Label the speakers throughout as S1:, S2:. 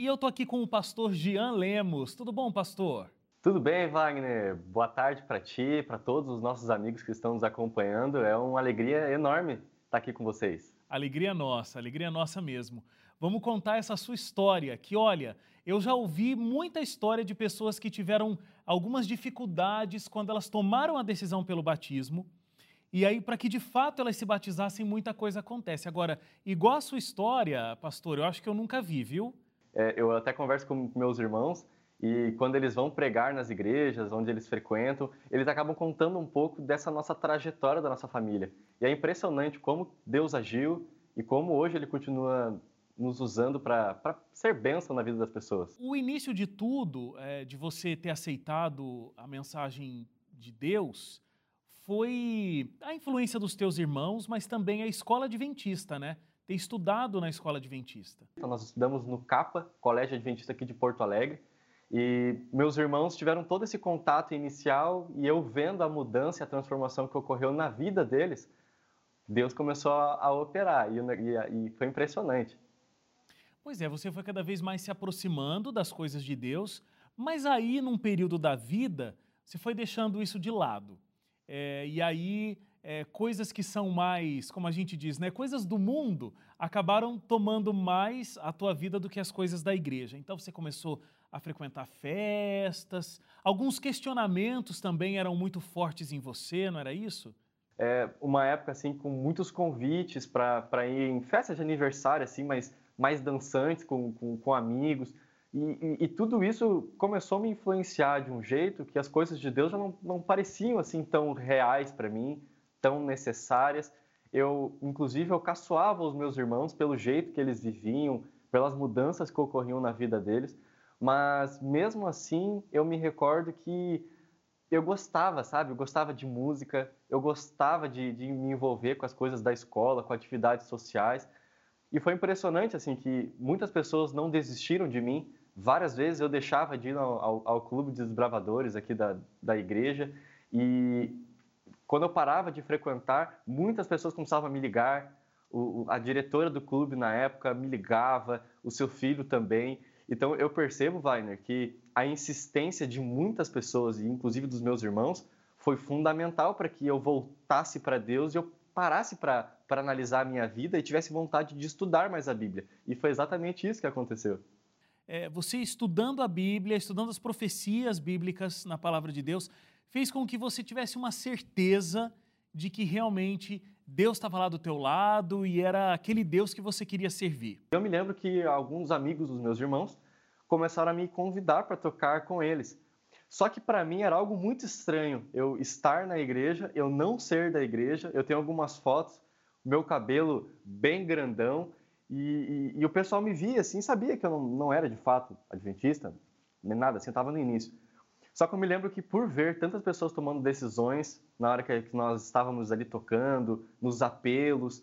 S1: e eu tô aqui com o pastor Gian Lemos. Tudo bom, pastor?
S2: Tudo bem, Wagner? Boa tarde para ti, para todos os nossos amigos que estão nos acompanhando. É uma alegria enorme estar aqui com vocês.
S1: Alegria nossa, alegria nossa mesmo. Vamos contar essa sua história, que olha, eu já ouvi muita história de pessoas que tiveram algumas dificuldades quando elas tomaram a decisão pelo batismo. E aí, para que de fato elas se batizassem, muita coisa acontece. Agora, igual a sua história, pastor, eu acho que eu nunca vi, viu?
S2: É, eu até converso com meus irmãos e quando eles vão pregar nas igrejas, onde eles frequentam, eles acabam contando um pouco dessa nossa trajetória da nossa família. E é impressionante como Deus agiu e como hoje Ele continua nos usando para ser bênção na vida das pessoas.
S1: O início de tudo, é, de você ter aceitado a mensagem de Deus, foi a influência dos teus irmãos, mas também a escola adventista, né? Ter estudado na escola adventista.
S2: Então, nós estudamos no CAPA, Colégio Adventista aqui de Porto Alegre, e meus irmãos tiveram todo esse contato inicial e eu vendo a mudança e a transformação que ocorreu na vida deles, Deus começou a, operar e, e, e foi impressionante.
S1: Pois é, você foi cada vez mais se aproximando das coisas de Deus, mas aí, num período da vida, você foi deixando isso de lado. É, e aí, é, coisas que são mais, como a gente diz, né, coisas do mundo, acabaram tomando mais a tua vida do que as coisas da igreja. Então, você começou a frequentar festas. Alguns questionamentos também eram muito fortes em você, não era isso?
S2: É uma época assim com muitos convites para ir em festas de aniversário assim, mas mais dançantes com, com, com amigos. E, e, e, tudo isso começou a me influenciar de um jeito que as coisas de Deus já não, não pareciam assim tão reais para mim, tão necessárias. Eu, inclusive, eu caçoava os meus irmãos pelo jeito que eles viviam, pelas mudanças que ocorriam na vida deles. Mas mesmo assim, eu me recordo que eu gostava, sabe? Eu gostava de música, eu gostava de, de me envolver com as coisas da escola, com atividades sociais. E foi impressionante, assim, que muitas pessoas não desistiram de mim. Várias vezes eu deixava de ir ao, ao, ao clube de desbravadores aqui da, da igreja e quando eu parava de frequentar, muitas pessoas começavam a me ligar. O, a diretora do clube na época me ligava, o seu filho também. Então eu percebo, Weiner, que a insistência de muitas pessoas, e inclusive dos meus irmãos, foi fundamental para que eu voltasse para Deus e eu parasse para analisar a minha vida e tivesse vontade de estudar mais a Bíblia. E foi exatamente isso que aconteceu.
S1: É, você estudando a Bíblia, estudando as profecias bíblicas na palavra de Deus, fez com que você tivesse uma certeza de que realmente Deus estava lá do teu lado e era aquele Deus que você queria servir.
S2: Eu me lembro que alguns amigos dos meus irmãos começaram a me convidar para tocar com eles. Só que para mim era algo muito estranho eu estar na igreja, eu não ser da igreja. Eu tenho algumas fotos, meu cabelo bem grandão, e, e, e o pessoal me via assim, sabia que eu não, não era de fato adventista, nem nada, assim, eu estava no início. Só que eu me lembro que por ver tantas pessoas tomando decisões na hora que nós estávamos ali tocando, nos apelos,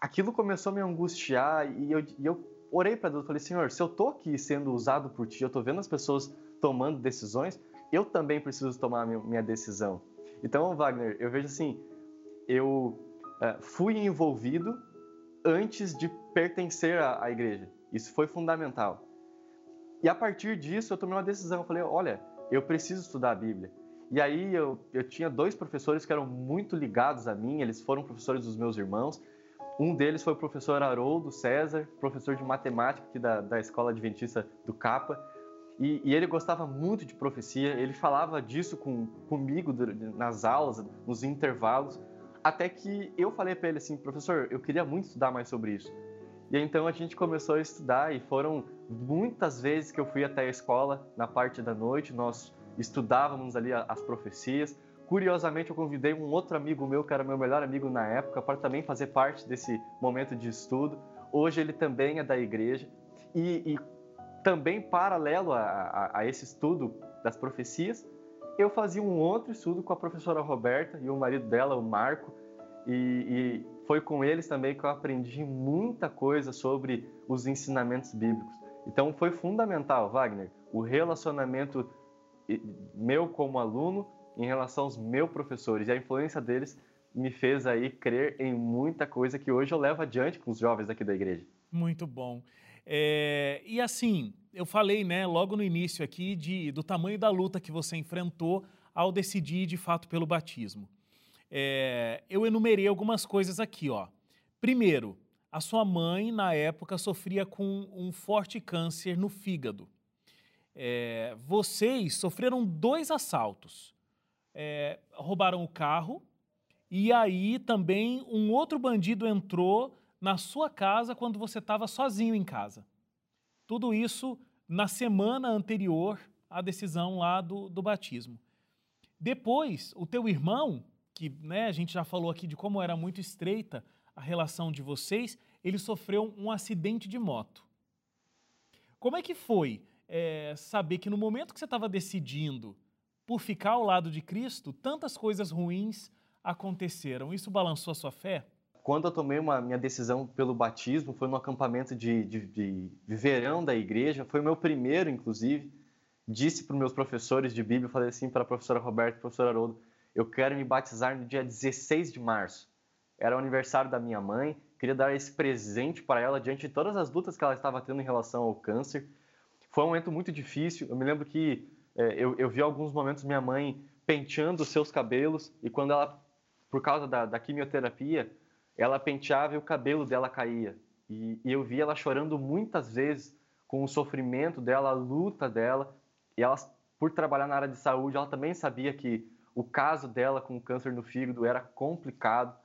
S2: aquilo começou a me angustiar e eu, e eu orei para Deus, falei, Senhor, se eu tô aqui sendo usado por Ti, eu tô vendo as pessoas tomando decisões, eu também preciso tomar a minha decisão. Então, Wagner, eu vejo assim, eu uh, fui envolvido antes de pertencer à, à igreja. Isso foi fundamental. E a partir disso, eu tomei uma decisão. Eu falei, olha, eu preciso estudar a Bíblia. E aí eu, eu tinha dois professores que eram muito ligados a mim, eles foram professores dos meus irmãos. Um deles foi o professor Haroldo César, professor de matemática aqui da, da Escola Adventista do Capa. E, e, ele gostava muito de profecia, ele falava disso com, comigo nas aulas, nos intervalos, até que eu falei para ele assim, professor, eu queria muito estudar mais sobre isso. E então a gente começou a estudar e foram muitas vezes que eu fui até a escola na parte da noite, nós estudávamos ali as profecias. Curiosamente, eu convidei um outro amigo meu, que era meu melhor amigo na época, para também fazer parte desse momento de estudo. Hoje ele também é da igreja e, e também paralelo a, a, a esse estudo das profecias, eu fazia um outro estudo com a professora Roberta e o marido dela, o Marco, e, e foi com eles também que eu aprendi muita coisa sobre os ensinamentos bíblicos. Então foi fundamental, Wagner, o relacionamento meu como aluno em relação aos meus professores e a influência deles me fez aí crer em muita coisa que hoje eu levo adiante com os jovens aqui da igreja.
S1: Muito bom. É, e assim, eu falei, né, logo no início aqui, de, do tamanho da luta que você enfrentou ao decidir de fato pelo batismo. É, eu enumerei algumas coisas aqui, ó. Primeiro, a sua mãe, na época, sofria com um forte câncer no fígado. É, vocês sofreram dois assaltos. É, roubaram o carro e aí também um outro bandido entrou na sua casa quando você estava sozinho em casa. Tudo isso na semana anterior à decisão lá do, do batismo. Depois, o teu irmão, que né, a gente já falou aqui de como era muito estreita a relação de vocês, ele sofreu um acidente de moto. Como é que foi é, saber que no momento que você estava decidindo por ficar ao lado de Cristo, tantas coisas ruins aconteceram? Isso balançou a sua fé?
S2: Quando eu tomei uma minha decisão pelo batismo, foi no acampamento de, de, de, de verão da igreja, foi o meu primeiro, inclusive. Disse para os meus professores de Bíblia, falei assim para a professora Roberta e professor Haroldo, eu quero me batizar no dia 16 de março. Era o aniversário da minha mãe, queria dar esse presente para ela diante de todas as lutas que ela estava tendo em relação ao câncer. Foi um momento muito difícil. Eu me lembro que é, eu, eu, vi alguns momentos minha mãe penteando os seus cabelos e quando ela, por causa da, da quimioterapia, ela penteava e o cabelo dela caía. E, e eu vi ela chorando muitas vezes com o sofrimento dela, a luta dela. E ela, por trabalhar na área de saúde, ela também sabia que o caso dela com câncer no fígado era complicado.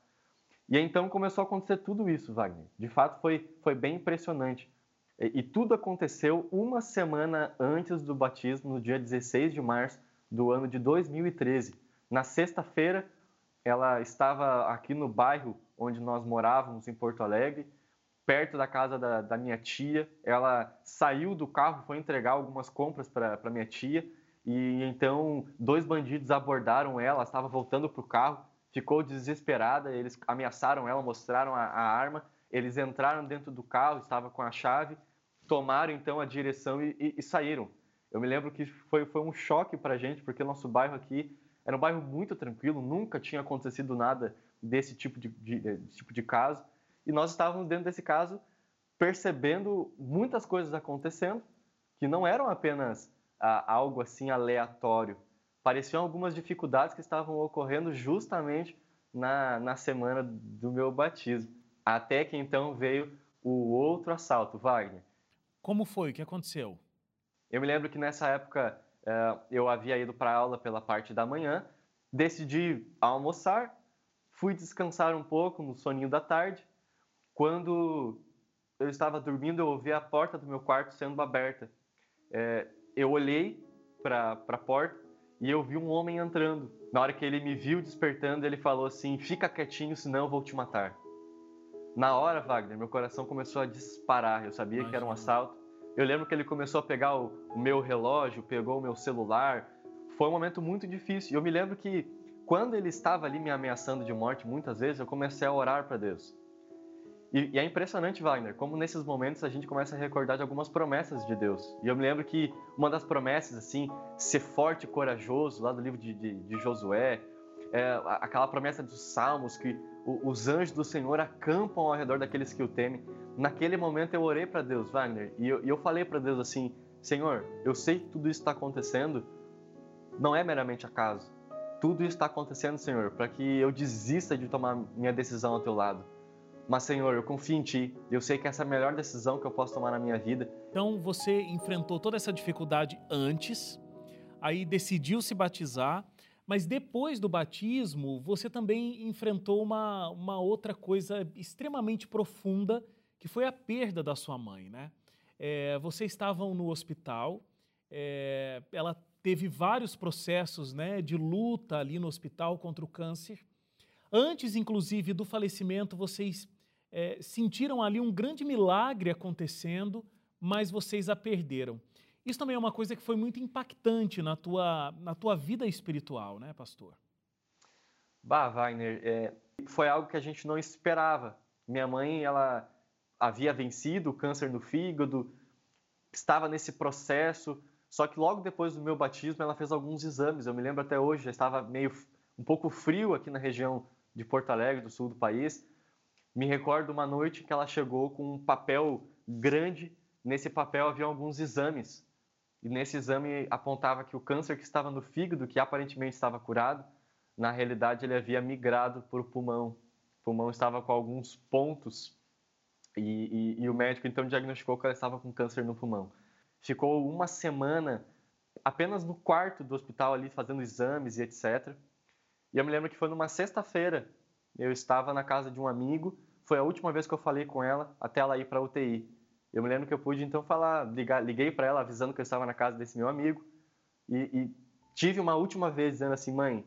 S2: E então começou a acontecer tudo isso, Wagner. De fato, foi, foi bem impressionante. E, e tudo aconteceu uma semana antes do batismo, no dia 16 de março do ano de 2013. Na sexta-feira, ela estava aqui no bairro onde nós morávamos, em Porto Alegre, perto da casa da, da minha tia. Ela saiu do carro, foi entregar algumas compras para minha tia e então dois bandidos abordaram ela, estava voltando para o carro, ficou desesperada, eles ameaçaram ela, mostraram a, a, arma, eles entraram dentro do carro, estava com a chave, tomaram então a direção e, e, e saíram. Eu me lembro que foi, foi um choque para a gente, porque o nosso bairro aqui era um bairro muito tranquilo, nunca tinha acontecido nada desse tipo de, de, desse tipo de caso, e nós estávamos dentro desse caso percebendo muitas coisas acontecendo que não eram apenas algo assim aleatório. Pareciam algumas dificuldades que estavam ocorrendo justamente na, na semana do meu batismo. Até que então veio o outro assalto, Wagner.
S1: Como foi? O que aconteceu?
S2: Eu me lembro que nessa época uh, eu havia ido para aula pela parte da manhã, decidi almoçar, fui descansar um pouco no soninho da tarde. Quando eu estava dormindo, eu ouvi a porta do meu quarto sendo aberta. É, eu olhei para a porta e eu vi um homem entrando. Na hora que ele me viu despertando, ele falou assim: Fica quietinho, senão eu vou te matar. Na hora, Wagner, meu coração começou a disparar. Eu sabia Imagina. que era um assalto. Eu lembro que ele começou a pegar o, o meu relógio, pegou o meu celular. Foi um momento muito difícil. E eu me lembro que quando ele estava ali me ameaçando de morte, muitas vezes eu comecei a orar para Deus. E, e, é impressionante, Wagner, como nesses momentos a gente começa a recordar de algumas promessas de Deus. E eu me lembro que uma das promessas, assim, ser forte e corajoso, lá do livro de, de, de Josué, é, aquela promessa dos Salmos, que o, os anjos do Senhor acampam ao redor daqueles que o temem. Naquele momento eu orei para Deus, Wagner, e eu, e eu falei para Deus assim: Senhor, eu sei que tudo isso está acontecendo, não é meramente acaso. Tudo isso está acontecendo, Senhor, para que eu desista de tomar minha decisão ao teu lado mas, Senhor, eu confio em Ti. Eu sei que essa é a melhor decisão que eu posso tomar na minha vida.
S1: Então, você enfrentou toda essa dificuldade antes, aí decidiu se batizar, mas depois do batismo, você também enfrentou uma, uma outra coisa extremamente profunda, que foi a perda da sua mãe, né? É, vocês estavam no hospital, é, ela teve vários processos né, de luta ali no hospital contra o câncer. Antes, inclusive, do falecimento, vocês é, sentiram ali um grande milagre acontecendo, mas vocês a perderam. Isso também é uma coisa que foi muito impactante na tua, na tua vida espiritual, né, pastor?
S2: Bah, Wagner, é, foi algo que a gente não esperava. Minha mãe, ela havia vencido o câncer no fígado, estava nesse processo, só que logo depois do meu batismo ela fez alguns exames. Eu me lembro até hoje, já estava meio um pouco frio aqui na região de Porto Alegre, do sul do país. Me recordo uma noite que ela chegou com um papel grande nesse papel havia alguns exames. E nesse exame apontava que o câncer que estava no fígado, que aparentemente estava curado, na realidade ele havia migrado para o pulmão. O pulmão estava com alguns pontos e, e, e o médico então diagnosticou que ela estava com câncer no pulmão. Ficou uma semana apenas no quarto do hospital ali fazendo exames e etc. E eu me lembro que foi numa sexta-feira. Eu estava na casa de um amigo. Foi a última vez que eu falei com ela até ela ir para UTI. Eu me lembro que eu pude então falar, ligar, liguei para ela avisando que eu estava na casa desse meu amigo e, e, tive uma última vez dizendo assim, mãe,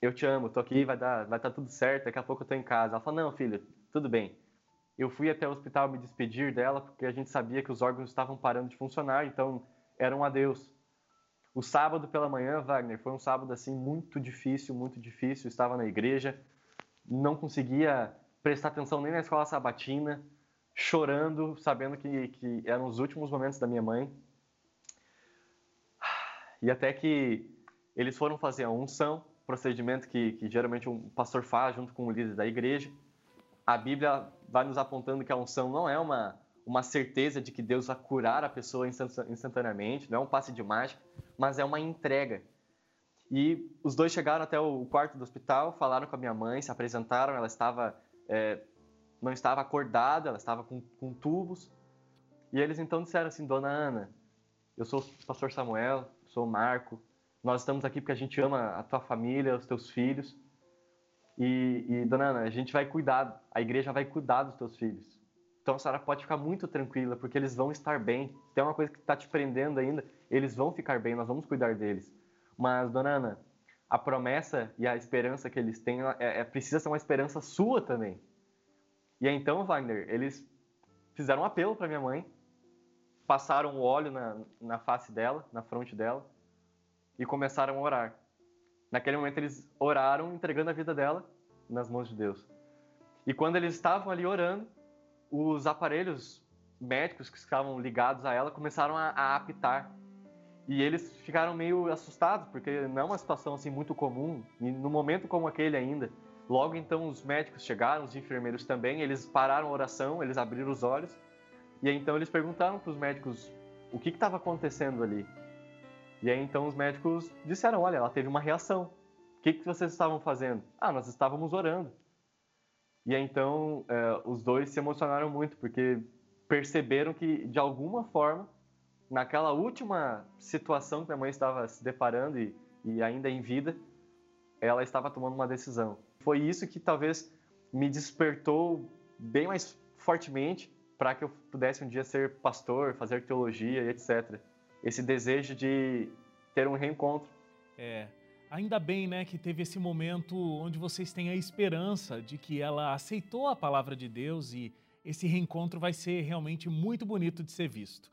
S2: eu te amo, tô aqui, vai dar, vai estar tá tudo certo, daqui a pouco eu tô em casa. Ela falou, não, filho, tudo bem. Eu fui até o hospital me despedir dela porque a gente sabia que os órgãos estavam parando de funcionar, então era um adeus. O sábado pela manhã, Wagner, foi um sábado assim muito difícil, muito difícil. Eu estava na igreja, não conseguia prestar atenção nem na escola sabatina, chorando, sabendo que, que eram os últimos momentos da minha mãe. E até que eles foram fazer a unção, procedimento que, que geralmente um pastor faz junto com o líder da igreja. A Bíblia vai nos apontando que a unção não é uma, uma certeza de que Deus vai curar a pessoa instantaneamente, não é um passe de mágica, mas é uma entrega. E os dois chegaram até o quarto do hospital, falaram com a minha mãe, se apresentaram, ela estava é, não estava acordada, ela estava com, com tubos. E eles então disseram assim, Dona Ana, eu sou o pastor Samuel, sou o Marco, nós estamos aqui porque a gente ama a tua família, os teus filhos. E, e, Dona Ana, a gente vai cuidar, a igreja vai cuidar dos teus filhos. Então a senhora pode ficar muito tranquila, porque eles vão estar bem. Tem uma coisa que está te prendendo ainda, eles vão ficar bem, nós vamos cuidar deles. Mas, Dona Ana, a promessa e a esperança que eles têm é, é, precisa ser uma esperança sua também. E aí, então, Wagner, eles fizeram um apelo para minha mãe, passaram o óleo na, na face dela, na fronte dela, e começaram a orar. Naquele momento, eles oraram, entregando a vida dela nas mãos de Deus. E quando eles estavam ali orando, os aparelhos médicos que estavam ligados a ela começaram a, a apitar. E eles ficaram meio assustados, porque não é uma situação assim muito comum, e num momento como aquele ainda. Logo então os médicos chegaram, os enfermeiros também, eles pararam a oração, eles abriram os olhos e aí, então eles perguntaram para os médicos o que estava acontecendo ali. E aí então os médicos disseram, olha, ela teve uma reação. O que, que vocês estavam fazendo? Ah, nós estávamos orando. E aí então é, os dois se emocionaram muito porque perceberam que de alguma forma naquela última situação que minha mãe estava se deparando e, e ainda em vida, ela estava tomando uma decisão. Foi isso que talvez me despertou bem mais fortemente para que eu pudesse um dia ser pastor, fazer teologia e etc. Esse desejo de ter um reencontro.
S1: É, ainda bem, né, que teve esse momento onde vocês têm a esperança de que ela aceitou a palavra de Deus e esse reencontro vai ser realmente muito bonito de ser visto.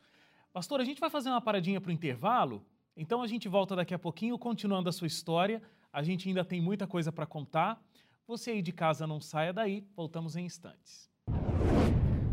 S1: Pastor, a gente vai fazer uma paradinha para o intervalo, então a gente volta daqui a pouquinho continuando a sua história. A gente ainda tem muita coisa para contar. Você aí de casa não saia daí, voltamos em instantes.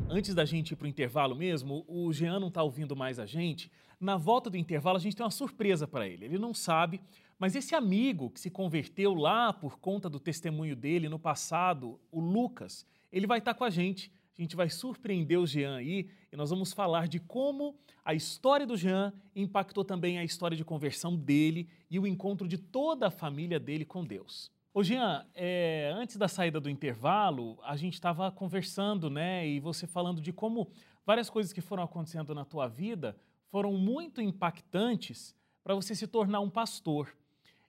S1: Antes da gente ir para o intervalo mesmo, o Jean não está ouvindo mais a gente. Na volta do intervalo, a gente tem uma surpresa para ele. Ele não sabe, mas esse amigo que se converteu lá por conta do testemunho dele no passado, o Lucas, ele vai estar tá com a gente. A gente vai surpreender o Jean aí e nós vamos falar de como a história do Jean impactou também a história de conversão dele e o encontro de toda a família dele com Deus. Ô Jean, é, antes da saída do intervalo, a gente estava conversando, né? E você falando de como várias coisas que foram acontecendo na tua vida foram muito impactantes para você se tornar um pastor.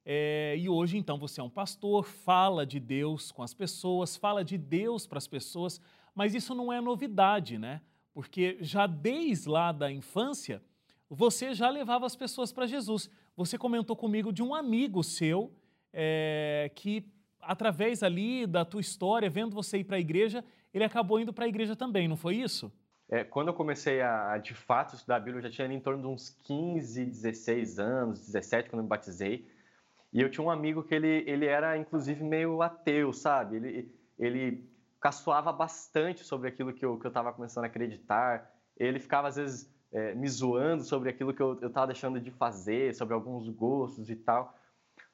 S1: É, e hoje, então, você é um pastor, fala de Deus com as pessoas, fala de Deus para as pessoas, mas isso não é novidade, né? Porque já desde lá da infância, você já levava as pessoas para Jesus. Você comentou comigo de um amigo seu é, que através ali da tua história, vendo você ir para a igreja, ele acabou indo para a igreja também, não foi isso?
S2: É, quando eu comecei a, de fato, estudar a Bíblia, eu já tinha em torno de uns 15, 16 anos, 17, quando eu me batizei. E eu tinha um amigo que ele, ele era, inclusive, meio ateu, sabe? Ele, ele caçoava bastante sobre aquilo que eu estava começando a acreditar. Ele ficava, às vezes, é, me zoando sobre aquilo que eu estava deixando de fazer, sobre alguns gostos e tal.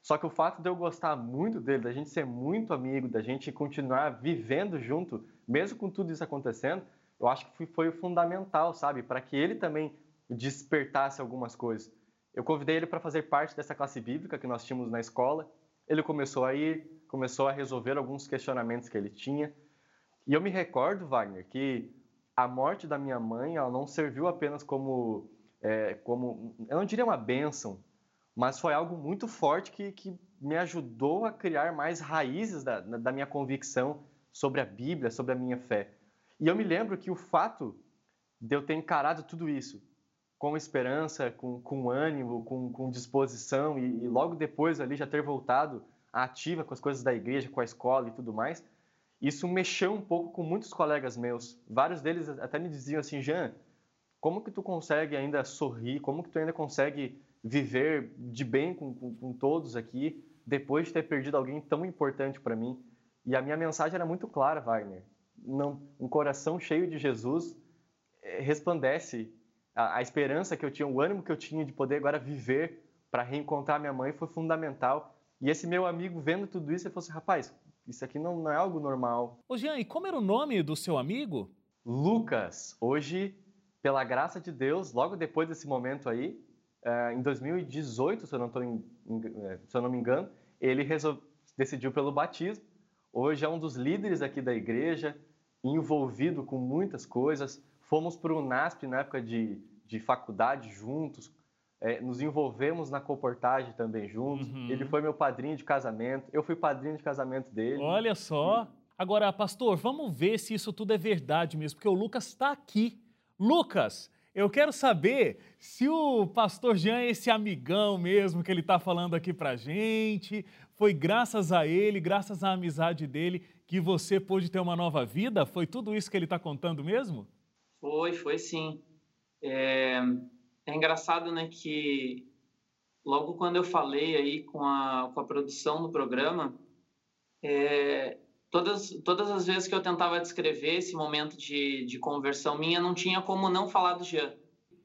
S2: Só que o fato de eu gostar muito dele, da gente ser muito amigo, da gente continuar vivendo junto, mesmo com tudo isso acontecendo, eu acho que foi fundamental, sabe, para que ele também despertasse algumas coisas. Eu convidei ele para fazer parte dessa classe bíblica que nós tínhamos na escola. Ele começou a ir, começou a resolver alguns questionamentos que ele tinha. E eu me recordo, Wagner, que a morte da minha mãe ela não serviu apenas como, é, como eu não diria uma bênção, mas foi algo muito forte que, que me ajudou a criar mais raízes da, da minha convicção sobre a Bíblia, sobre a minha fé. E eu me lembro que o fato de eu ter encarado tudo isso com esperança, com, com ânimo, com, com disposição e, e, logo depois ali já ter voltado ativa com as coisas da igreja, com a escola e tudo mais, isso mexeu um pouco com muitos colegas meus. Vários deles até me diziam assim, Jean, como que tu consegue ainda sorrir? Como que tu ainda consegue viver de bem com, com, com todos aqui depois de ter perdido alguém tão importante para mim? E a minha mensagem era muito clara, Wagner. Não, um coração cheio de Jesus eh, resplandece a, a esperança que eu tinha, o ânimo que eu tinha de poder agora viver para reencontrar minha mãe foi fundamental. E esse meu amigo vendo tudo isso, ele falou assim, rapaz, isso aqui não, não é algo normal.
S1: Ô Jean, e como era o nome do seu amigo?
S2: Lucas. Hoje, pela graça de Deus, logo depois desse momento aí, eh, em 2018, se eu não, tô em, eh, se eu não me engano, ele resol... decidiu pelo batismo. Hoje é um dos líderes aqui da igreja, envolvido com muitas coisas. Fomos para o NASP na época de, de faculdade juntos, é, nos envolvemos na comportagem também juntos. Uhum. Ele foi meu padrinho de casamento, eu fui padrinho de casamento dele.
S1: Olha só. Agora, pastor, vamos ver se isso tudo é verdade mesmo, porque o Lucas está aqui. Lucas, eu quero saber se o pastor Jean é esse amigão mesmo que ele está falando aqui para gente. Foi graças a ele, graças à amizade dele, que você pôde ter uma nova vida? Foi tudo isso que ele está contando mesmo?
S3: Foi, foi sim. É, é engraçado, né, que logo quando eu falei aí com a, com a produção do programa, é, todas, todas as vezes que eu tentava descrever esse momento de, de conversão minha, não tinha como não falar do Jean.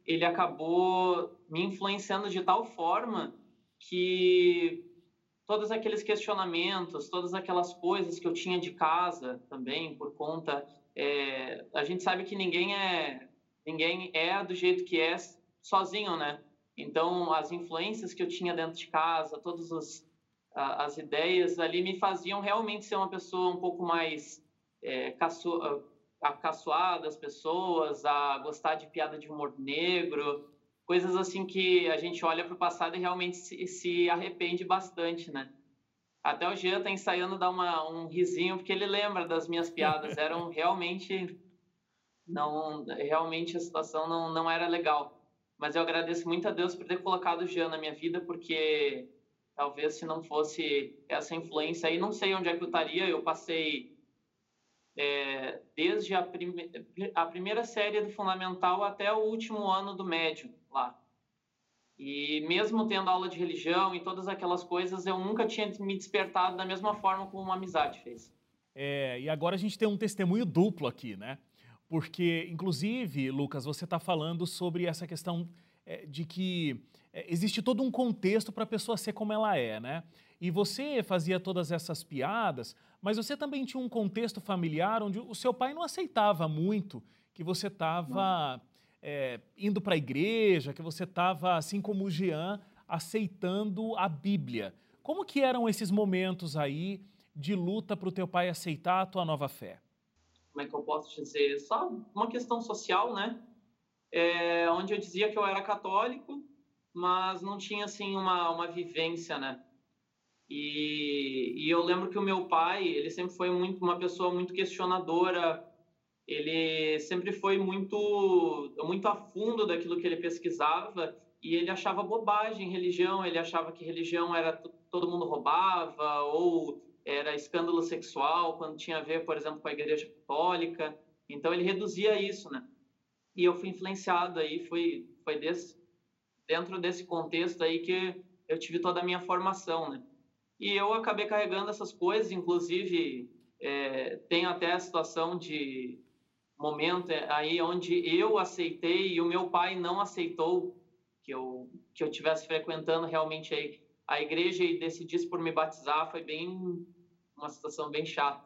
S3: Ele acabou me influenciando de tal forma que todos aqueles questionamentos, todas aquelas coisas que eu tinha de casa também, por conta. É, a gente sabe que ninguém é, ninguém é do jeito que é sozinho, né? Então, as influências que eu tinha dentro de casa, todas as, as ideias ali me faziam realmente ser uma pessoa um pouco mais é, caço, caçoada das pessoas, a gostar de piada de humor negro, coisas assim que a gente olha para o passado e realmente se, se, arrepende bastante, né? Até o Jean tá ensaiando dar uma, um risinho porque ele lembra das minhas piadas, eram realmente não realmente a situação não, não era legal mas eu agradeço muito a Deus por ter colocado o Jean na minha vida, porque talvez se não fosse essa influência aí, não sei onde é que eu estaria. Eu passei é, desde a, prime a primeira série do Fundamental até o último ano do médio lá. E mesmo tendo aula de religião e todas aquelas coisas, eu nunca tinha me despertado da mesma forma como uma amizade fez.
S1: É, e agora a gente tem um testemunho duplo aqui, né? Porque, inclusive, Lucas, você está falando sobre essa questão é, de que é, existe todo um contexto para a pessoa ser como ela é, né? E você fazia todas essas piadas, mas você também tinha um contexto familiar onde o seu pai não aceitava muito que você estava é, indo para a igreja, que você estava, assim como o Jean, aceitando a Bíblia. Como que eram esses momentos aí de luta para o teu pai aceitar a tua nova fé?
S3: como é que eu posso dizer, só uma questão social, né? É, onde eu dizia que eu era católico, mas não tinha assim uma, uma vivência, né? E, e eu lembro que o meu pai, ele sempre foi muito uma pessoa muito questionadora, ele sempre foi muito muito a fundo daquilo que ele pesquisava e ele achava bobagem religião, ele achava que religião era todo mundo roubava ou era escândalo sexual, quando tinha a ver, por exemplo, com a Igreja Católica. Então ele reduzia isso, né? E eu fui influenciado aí, foi foi desse, dentro desse contexto aí que eu tive toda a minha formação, né? E eu acabei carregando essas coisas, inclusive é, tem até a situação de momento aí onde eu aceitei e o meu pai não aceitou que eu que eu tivesse frequentando realmente aí a igreja e decidisse por me batizar foi bem uma situação bem chata.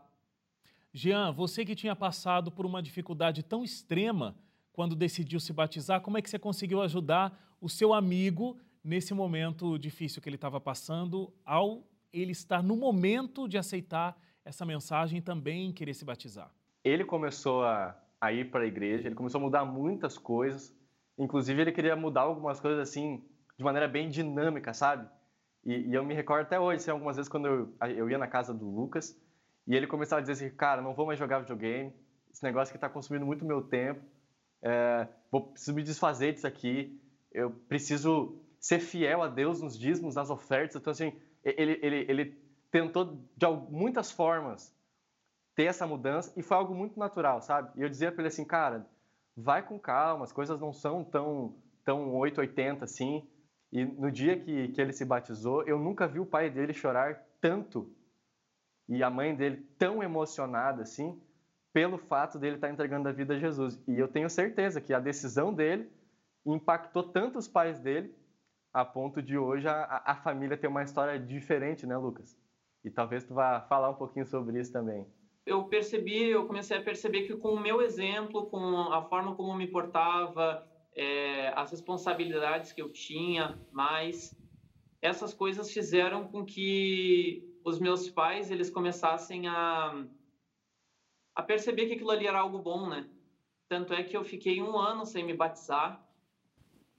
S1: Jean, você que tinha passado por uma dificuldade tão extrema quando decidiu se batizar, como é que você conseguiu ajudar o seu amigo nesse momento difícil que ele estava passando, ao ele estar no momento de aceitar essa mensagem e também querer se batizar?
S2: Ele começou a, a ir para a igreja, ele começou a mudar muitas coisas, inclusive ele queria mudar algumas coisas assim de maneira bem dinâmica, sabe? E, e eu me recordo até hoje, assim, algumas vezes quando eu, eu ia na casa do Lucas e ele começava a dizer assim, cara, não vou mais jogar videogame, esse negócio que está consumindo muito meu tempo, é, vou, preciso me desfazer disso aqui, eu preciso ser fiel a Deus nos dízimos, nas ofertas. Então, assim, ele, ele, ele tentou de muitas formas ter essa mudança e foi algo muito natural, sabe? E eu dizia para ele assim, cara, vai com calma, as coisas não são tão, tão 880 assim. E no dia que, que ele se batizou, eu nunca vi o pai dele chorar tanto e a mãe dele tão emocionada assim pelo fato dele estar entregando a vida a Jesus. E eu tenho certeza que a decisão dele impactou tanto os pais dele a ponto de hoje a, a família ter uma história diferente, né, Lucas? E talvez tu vá falar um pouquinho sobre isso também.
S3: Eu percebi, eu comecei a perceber que com o meu exemplo, com a forma como me portava, é, as responsabilidades que eu tinha, mais essas coisas fizeram com que os meus pais eles começassem a a perceber que aquilo ali era algo bom, né? Tanto é que eu fiquei um ano sem me batizar.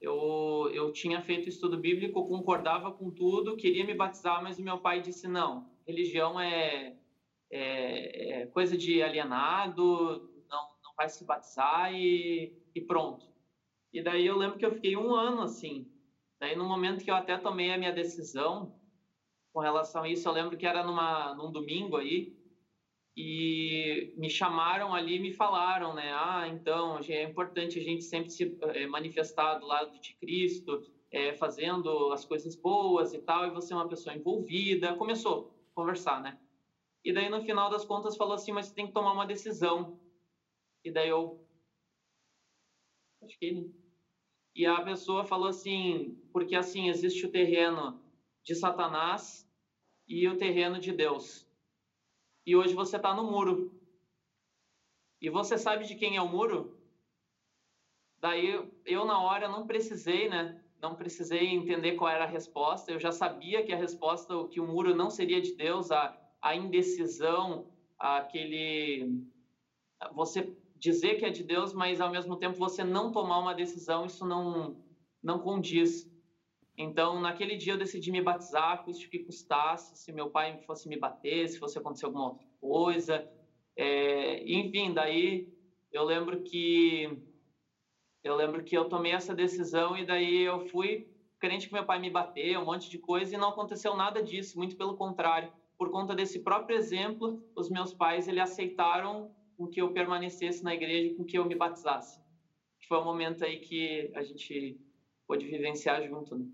S3: Eu, eu tinha feito estudo bíblico, concordava com tudo, queria me batizar, mas o meu pai disse: não, religião é, é, é coisa de alienado, não, não vai se batizar e, e pronto. E daí eu lembro que eu fiquei um ano assim. Daí no momento que eu até tomei a minha decisão com relação a isso, eu lembro que era numa, num domingo aí, e me chamaram ali me falaram, né? Ah, então é importante a gente sempre se é, manifestar do lado de Cristo, é, fazendo as coisas boas e tal, e você é uma pessoa envolvida. Começou a conversar, né? E daí no final das contas falou assim, mas você tem que tomar uma decisão. E daí eu acho que né? e a pessoa falou assim, porque assim existe o terreno de Satanás e o terreno de Deus e hoje você está no muro. E você sabe de quem é o muro? Daí eu, na hora, não precisei, né? Não precisei entender qual era a resposta. Eu já sabia que a resposta, que o muro não seria de Deus, a, a indecisão, aquele. Você dizer que é de Deus, mas ao mesmo tempo você não tomar uma decisão, isso não, não condiz. Então, naquele dia eu decidi me batizar, custe o que custasse, se meu pai fosse me bater, se fosse acontecer alguma outra coisa. É, enfim, daí eu lembro que eu lembro que eu tomei essa decisão e daí eu fui crente que meu pai me bateu, um monte de coisa e não aconteceu nada disso, muito pelo contrário. Por conta desse próprio exemplo, os meus pais ele aceitaram com que eu permanecesse na igreja, com que eu me batizasse. Foi um momento aí que a gente pôde vivenciar junto. Né?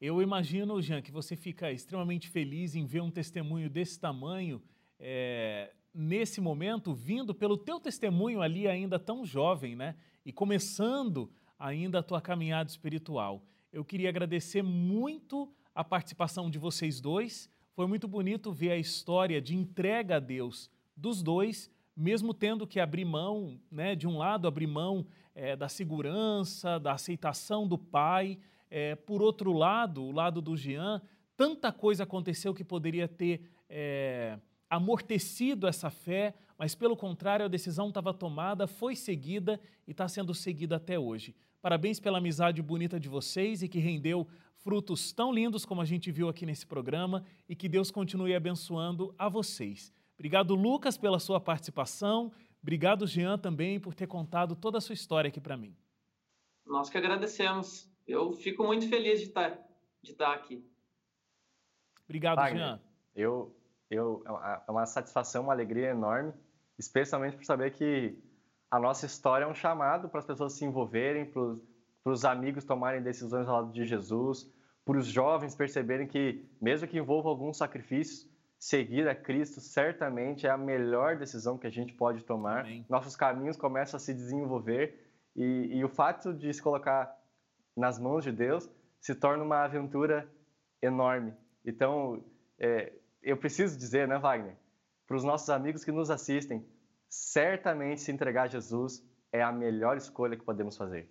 S1: Eu imagino, Jean, que você fica extremamente feliz em ver um testemunho desse tamanho é, nesse momento, vindo pelo teu testemunho ali ainda tão jovem, né? E começando ainda a tua caminhada espiritual. Eu queria agradecer muito a participação de vocês dois. Foi muito bonito ver a história de entrega a Deus dos dois, mesmo tendo que abrir mão, né, de um lado, abrir mão é, da segurança, da aceitação do pai, é, por outro lado, o lado do Jean, tanta coisa aconteceu que poderia ter é, amortecido essa fé, mas pelo contrário, a decisão estava tomada, foi seguida e está sendo seguida até hoje. Parabéns pela amizade bonita de vocês e que rendeu frutos tão lindos como a gente viu aqui nesse programa e que Deus continue abençoando a vocês. Obrigado, Lucas, pela sua participação. Obrigado, Jean, também por ter contado toda a sua história aqui para mim.
S3: Nós que agradecemos. Eu fico muito feliz de estar, de estar aqui.
S1: Obrigado, Wagner, Jean.
S2: Eu, eu, é, é uma satisfação, uma alegria enorme, especialmente por saber que a nossa história é um chamado para as pessoas se envolverem, para os amigos tomarem decisões ao lado de Jesus, para os jovens perceberem que, mesmo que envolva alguns sacrifícios, seguir a Cristo certamente é a melhor decisão que a gente pode tomar. Amém. Nossos caminhos começam a se desenvolver e, e o fato de se colocar nas mãos de Deus se torna uma aventura enorme. Então, é, eu preciso dizer, né, Wagner? para os nossos amigos que nos assistem, certamente se entregar a Jesus é a melhor escolha que podemos fazer.